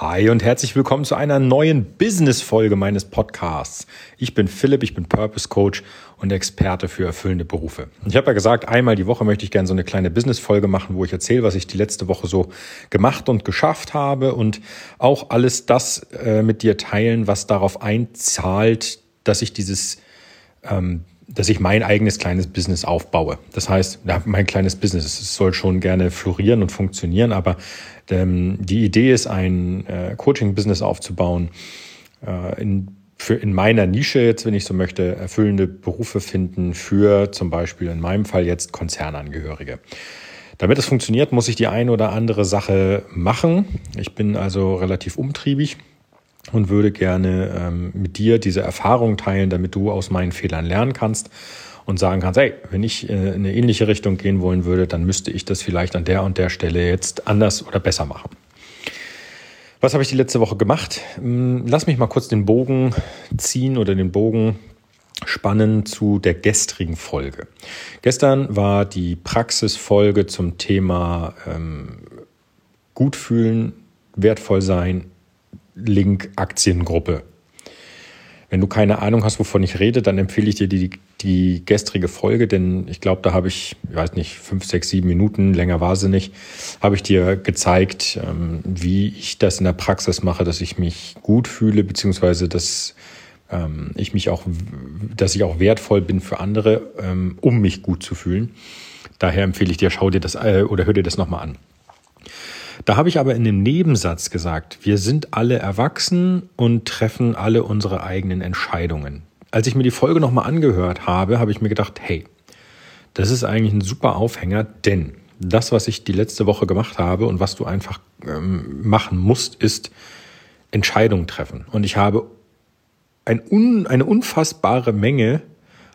Hi und herzlich willkommen zu einer neuen Business-Folge meines Podcasts. Ich bin Philipp, ich bin Purpose Coach und Experte für erfüllende Berufe. Ich habe ja gesagt, einmal die Woche möchte ich gerne so eine kleine Business-Folge machen, wo ich erzähle, was ich die letzte Woche so gemacht und geschafft habe und auch alles das äh, mit dir teilen, was darauf einzahlt, dass ich dieses ähm, dass ich mein eigenes kleines Business aufbaue. Das heißt, ja, mein kleines Business, es soll schon gerne florieren und funktionieren, aber ähm, die Idee ist, ein äh, Coaching-Business aufzubauen, äh, in, für in meiner Nische jetzt, wenn ich so möchte, erfüllende Berufe finden für zum Beispiel in meinem Fall jetzt Konzernangehörige. Damit es funktioniert, muss ich die eine oder andere Sache machen. Ich bin also relativ umtriebig und würde gerne ähm, mit dir diese Erfahrung teilen, damit du aus meinen Fehlern lernen kannst und sagen kannst, hey, wenn ich äh, in eine ähnliche Richtung gehen wollen würde, dann müsste ich das vielleicht an der und der Stelle jetzt anders oder besser machen. Was habe ich die letzte Woche gemacht? Hm, lass mich mal kurz den Bogen ziehen oder den Bogen spannen zu der gestrigen Folge. Gestern war die Praxisfolge zum Thema ähm, gut fühlen, wertvoll sein, Link Aktiengruppe. Wenn du keine Ahnung hast, wovon ich rede, dann empfehle ich dir die, die gestrige Folge, denn ich glaube, da habe ich, ich weiß nicht, fünf, sechs, sieben Minuten, länger war sie nicht, habe ich dir gezeigt, ähm, wie ich das in der Praxis mache, dass ich mich gut fühle, beziehungsweise dass ähm, ich mich auch, dass ich auch wertvoll bin für andere, ähm, um mich gut zu fühlen. Daher empfehle ich dir, schau dir das äh, oder hör dir das nochmal an. Da habe ich aber in dem Nebensatz gesagt, wir sind alle erwachsen und treffen alle unsere eigenen Entscheidungen. Als ich mir die Folge nochmal angehört habe, habe ich mir gedacht, hey, das ist eigentlich ein super Aufhänger, denn das, was ich die letzte Woche gemacht habe und was du einfach ähm, machen musst, ist Entscheidungen treffen. Und ich habe ein un, eine unfassbare Menge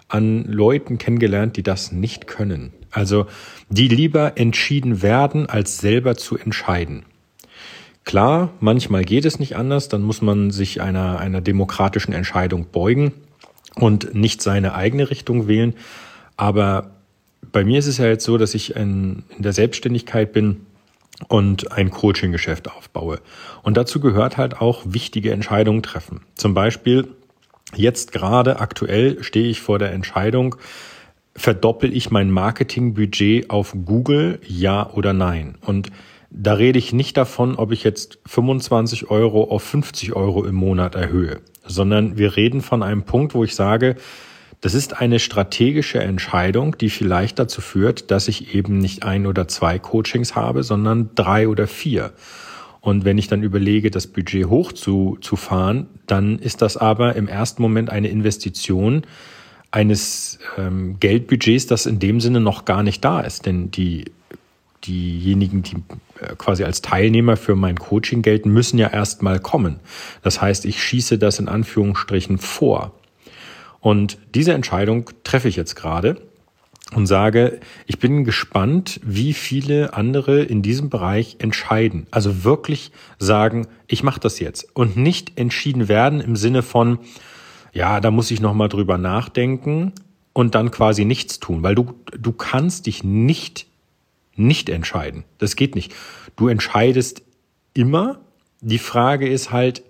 an Leuten kennengelernt, die das nicht können. Also die lieber entschieden werden, als selber zu entscheiden. Klar, manchmal geht es nicht anders, dann muss man sich einer, einer demokratischen Entscheidung beugen und nicht seine eigene Richtung wählen. Aber bei mir ist es ja jetzt so, dass ich in, in der Selbstständigkeit bin und ein Coaching-Geschäft aufbaue. Und dazu gehört halt auch wichtige Entscheidungen treffen. Zum Beispiel jetzt gerade aktuell stehe ich vor der Entscheidung, verdoppel ich mein Marketingbudget auf Google, ja oder nein? Und da rede ich nicht davon, ob ich jetzt 25 Euro auf 50 Euro im Monat erhöhe, sondern wir reden von einem Punkt, wo ich sage, das ist eine strategische Entscheidung, die vielleicht dazu führt, dass ich eben nicht ein oder zwei Coachings habe, sondern drei oder vier. Und wenn ich dann überlege, das Budget hoch zu, zu fahren, dann ist das aber im ersten Moment eine Investition, eines ähm, Geldbudgets, das in dem Sinne noch gar nicht da ist. Denn die, diejenigen, die äh, quasi als Teilnehmer für mein Coaching gelten, müssen ja erst mal kommen. Das heißt, ich schieße das in Anführungsstrichen vor. Und diese Entscheidung treffe ich jetzt gerade und sage, ich bin gespannt, wie viele andere in diesem Bereich entscheiden. Also wirklich sagen, ich mache das jetzt und nicht entschieden werden im Sinne von, ja, da muss ich noch mal drüber nachdenken und dann quasi nichts tun, weil du du kannst dich nicht nicht entscheiden. Das geht nicht. Du entscheidest immer. Die Frage ist halt,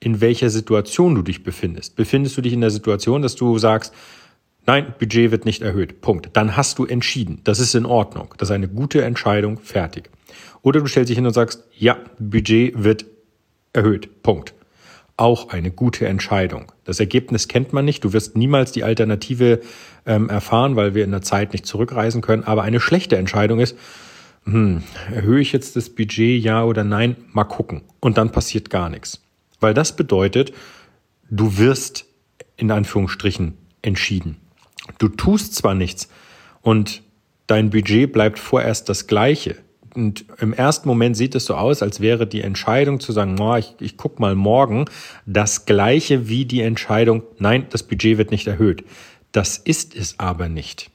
in welcher Situation du dich befindest. Befindest du dich in der Situation, dass du sagst, nein, Budget wird nicht erhöht. Punkt. Dann hast du entschieden. Das ist in Ordnung. Das ist eine gute Entscheidung. Fertig. Oder du stellst dich hin und sagst, ja, Budget wird erhöht. Punkt auch eine gute Entscheidung. Das Ergebnis kennt man nicht. Du wirst niemals die Alternative ähm, erfahren, weil wir in der Zeit nicht zurückreisen können. Aber eine schlechte Entscheidung ist, hm, erhöhe ich jetzt das Budget, ja oder nein? Mal gucken. Und dann passiert gar nichts. Weil das bedeutet, du wirst in Anführungsstrichen entschieden. Du tust zwar nichts und dein Budget bleibt vorerst das gleiche. Und im ersten Moment sieht es so aus, als wäre die Entscheidung zu sagen, oh, ich, ich guck mal morgen, das gleiche wie die Entscheidung, nein, das Budget wird nicht erhöht. Das ist es aber nicht.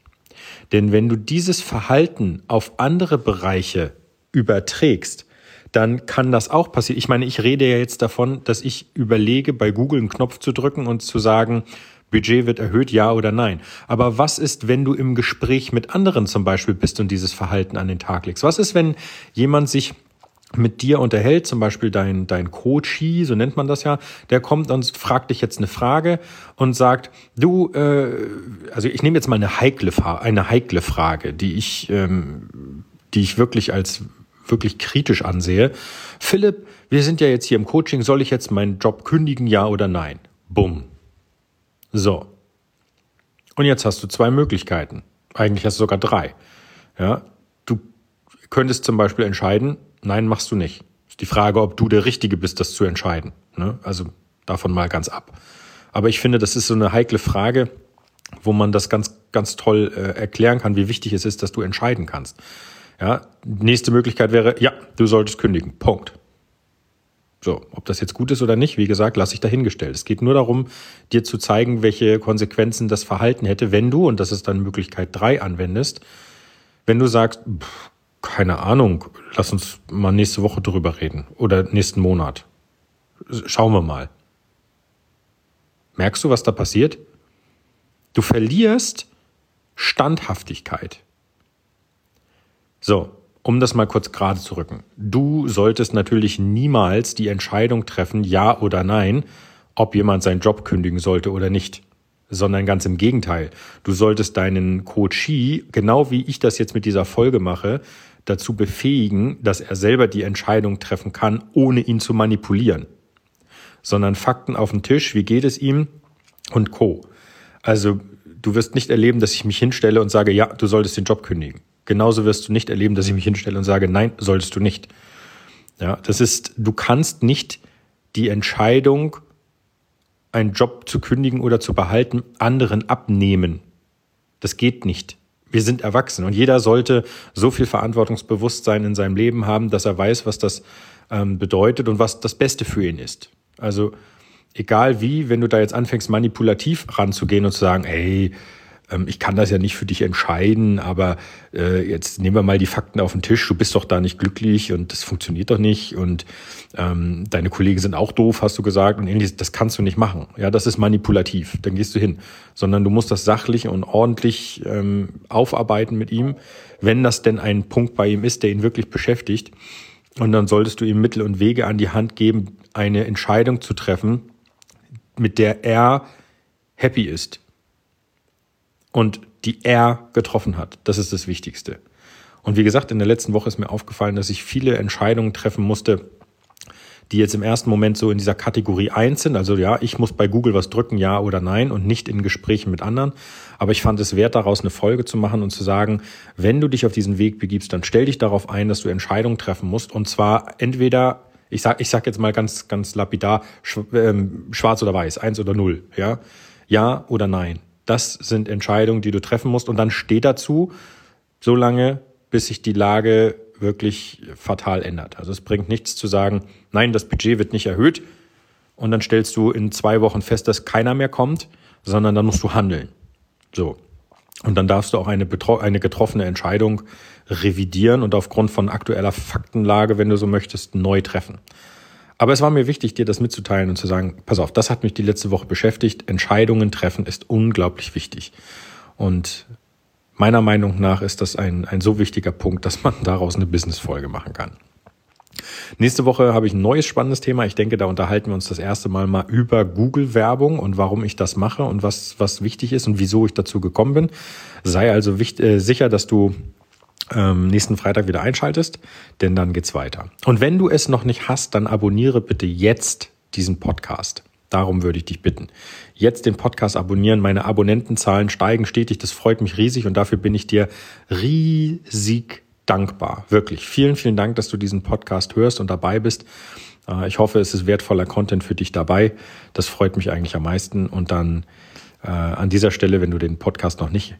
Denn wenn du dieses Verhalten auf andere Bereiche überträgst, dann kann das auch passieren. Ich meine, ich rede ja jetzt davon, dass ich überlege, bei Google einen Knopf zu drücken und zu sagen, Budget wird erhöht, ja oder nein. Aber was ist, wenn du im Gespräch mit anderen zum Beispiel bist und dieses Verhalten an den Tag legst? Was ist, wenn jemand sich mit dir unterhält, zum Beispiel dein, dein Coachie, so nennt man das ja, der kommt und fragt dich jetzt eine Frage und sagt, du, äh, also ich nehme jetzt mal eine heikle, eine heikle Frage, die ich, ähm, die ich wirklich als wirklich kritisch ansehe. Philipp, wir sind ja jetzt hier im Coaching, soll ich jetzt meinen Job kündigen, ja oder nein? Bumm. So. Und jetzt hast du zwei Möglichkeiten. Eigentlich hast du sogar drei. Ja, du könntest zum Beispiel entscheiden, Nein, machst du nicht. Ist die Frage, ob du der Richtige bist, das zu entscheiden. Ne? Also davon mal ganz ab. Aber ich finde, das ist so eine heikle Frage, wo man das ganz, ganz toll äh, erklären kann, wie wichtig es ist, dass du entscheiden kannst. Ja, nächste Möglichkeit wäre, ja, du solltest kündigen. Punkt. So, ob das jetzt gut ist oder nicht, wie gesagt, lasse ich dahingestellt. Es geht nur darum, dir zu zeigen, welche Konsequenzen das Verhalten hätte, wenn du, und das ist dann Möglichkeit drei anwendest, wenn du sagst, pff, keine Ahnung, lass uns mal nächste Woche drüber reden oder nächsten Monat. Schauen wir mal. Merkst du, was da passiert? Du verlierst Standhaftigkeit. So, um das mal kurz gerade zu rücken. Du solltest natürlich niemals die Entscheidung treffen, ja oder nein, ob jemand seinen Job kündigen sollte oder nicht sondern ganz im Gegenteil. Du solltest deinen Coachee, genau wie ich das jetzt mit dieser Folge mache, dazu befähigen, dass er selber die Entscheidung treffen kann, ohne ihn zu manipulieren. Sondern Fakten auf den Tisch, wie geht es ihm und Co. Also du wirst nicht erleben, dass ich mich hinstelle und sage, ja, du solltest den Job kündigen. Genauso wirst du nicht erleben, dass ich mich hinstelle und sage, nein, solltest du nicht. Ja, das ist, du kannst nicht die Entscheidung, einen Job zu kündigen oder zu behalten, anderen abnehmen. Das geht nicht wir sind erwachsen und jeder sollte so viel Verantwortungsbewusstsein in seinem Leben haben, dass er weiß, was das ähm, bedeutet und was das Beste für ihn ist. Also egal wie, wenn du da jetzt anfängst, manipulativ ranzugehen und zu sagen, ey, ähm, ich kann das ja nicht für dich entscheiden, aber äh, jetzt nehmen wir mal die Fakten auf den Tisch, du bist doch da nicht glücklich und das funktioniert doch nicht und ähm, deine Kollegen sind auch doof, hast du gesagt und ähnliches, das kannst du nicht machen. Ja, das ist manipulativ, dann gehst du hin. Sondern du musst das sachlich und ordentlich ähm, aufarbeiten mit ihm, wenn das denn ein Punkt bei ihm ist, der ihn wirklich beschäftigt. Und dann solltest du ihm Mittel und Wege an die Hand geben, eine Entscheidung zu treffen, mit der er happy ist und die er getroffen hat. Das ist das Wichtigste. Und wie gesagt, in der letzten Woche ist mir aufgefallen, dass ich viele Entscheidungen treffen musste, die jetzt im ersten Moment so in dieser Kategorie 1 sind. Also ja, ich muss bei Google was drücken, ja oder nein und nicht in Gesprächen mit anderen. Aber ich fand es wert, daraus eine Folge zu machen und zu sagen, wenn du dich auf diesen Weg begibst, dann stell dich darauf ein, dass du Entscheidungen treffen musst. Und zwar entweder, ich sag, ich sag jetzt mal ganz, ganz lapidar, ähm, schwarz oder weiß, eins oder null, ja. Ja oder nein. Das sind Entscheidungen, die du treffen musst. Und dann steh dazu, so lange, bis sich die Lage wirklich fatal ändert. Also es bringt nichts zu sagen, nein, das Budget wird nicht erhöht. Und dann stellst du in zwei Wochen fest, dass keiner mehr kommt, sondern dann musst du handeln. So. Und dann darfst du auch eine, eine getroffene Entscheidung revidieren und aufgrund von aktueller Faktenlage, wenn du so möchtest, neu treffen. Aber es war mir wichtig, dir das mitzuteilen und zu sagen, pass auf, das hat mich die letzte Woche beschäftigt. Entscheidungen treffen ist unglaublich wichtig. Und meiner Meinung nach ist das ein, ein so wichtiger Punkt, dass man daraus eine Business-Folge machen kann. Nächste Woche habe ich ein neues spannendes Thema. Ich denke, da unterhalten wir uns das erste Mal mal über Google-Werbung und warum ich das mache und was, was wichtig ist und wieso ich dazu gekommen bin. Sei also wichtig, äh, sicher, dass du ähm, nächsten Freitag wieder einschaltest, denn dann geht's weiter. Und wenn du es noch nicht hast, dann abonniere bitte jetzt diesen Podcast. Darum würde ich dich bitten. Jetzt den Podcast abonnieren. Meine Abonnentenzahlen steigen stetig. Das freut mich riesig und dafür bin ich dir riesig dankbar. Wirklich. Vielen, vielen Dank, dass du diesen Podcast hörst und dabei bist. Äh, ich hoffe, es ist wertvoller Content für dich dabei. Das freut mich eigentlich am meisten. Und dann äh, an dieser Stelle, wenn du den Podcast noch nicht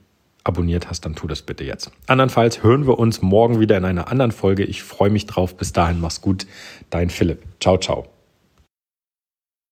abonniert hast, dann tu das bitte jetzt. Andernfalls hören wir uns morgen wieder in einer anderen Folge. Ich freue mich drauf. Bis dahin, mach's gut. Dein Philipp. Ciao, ciao.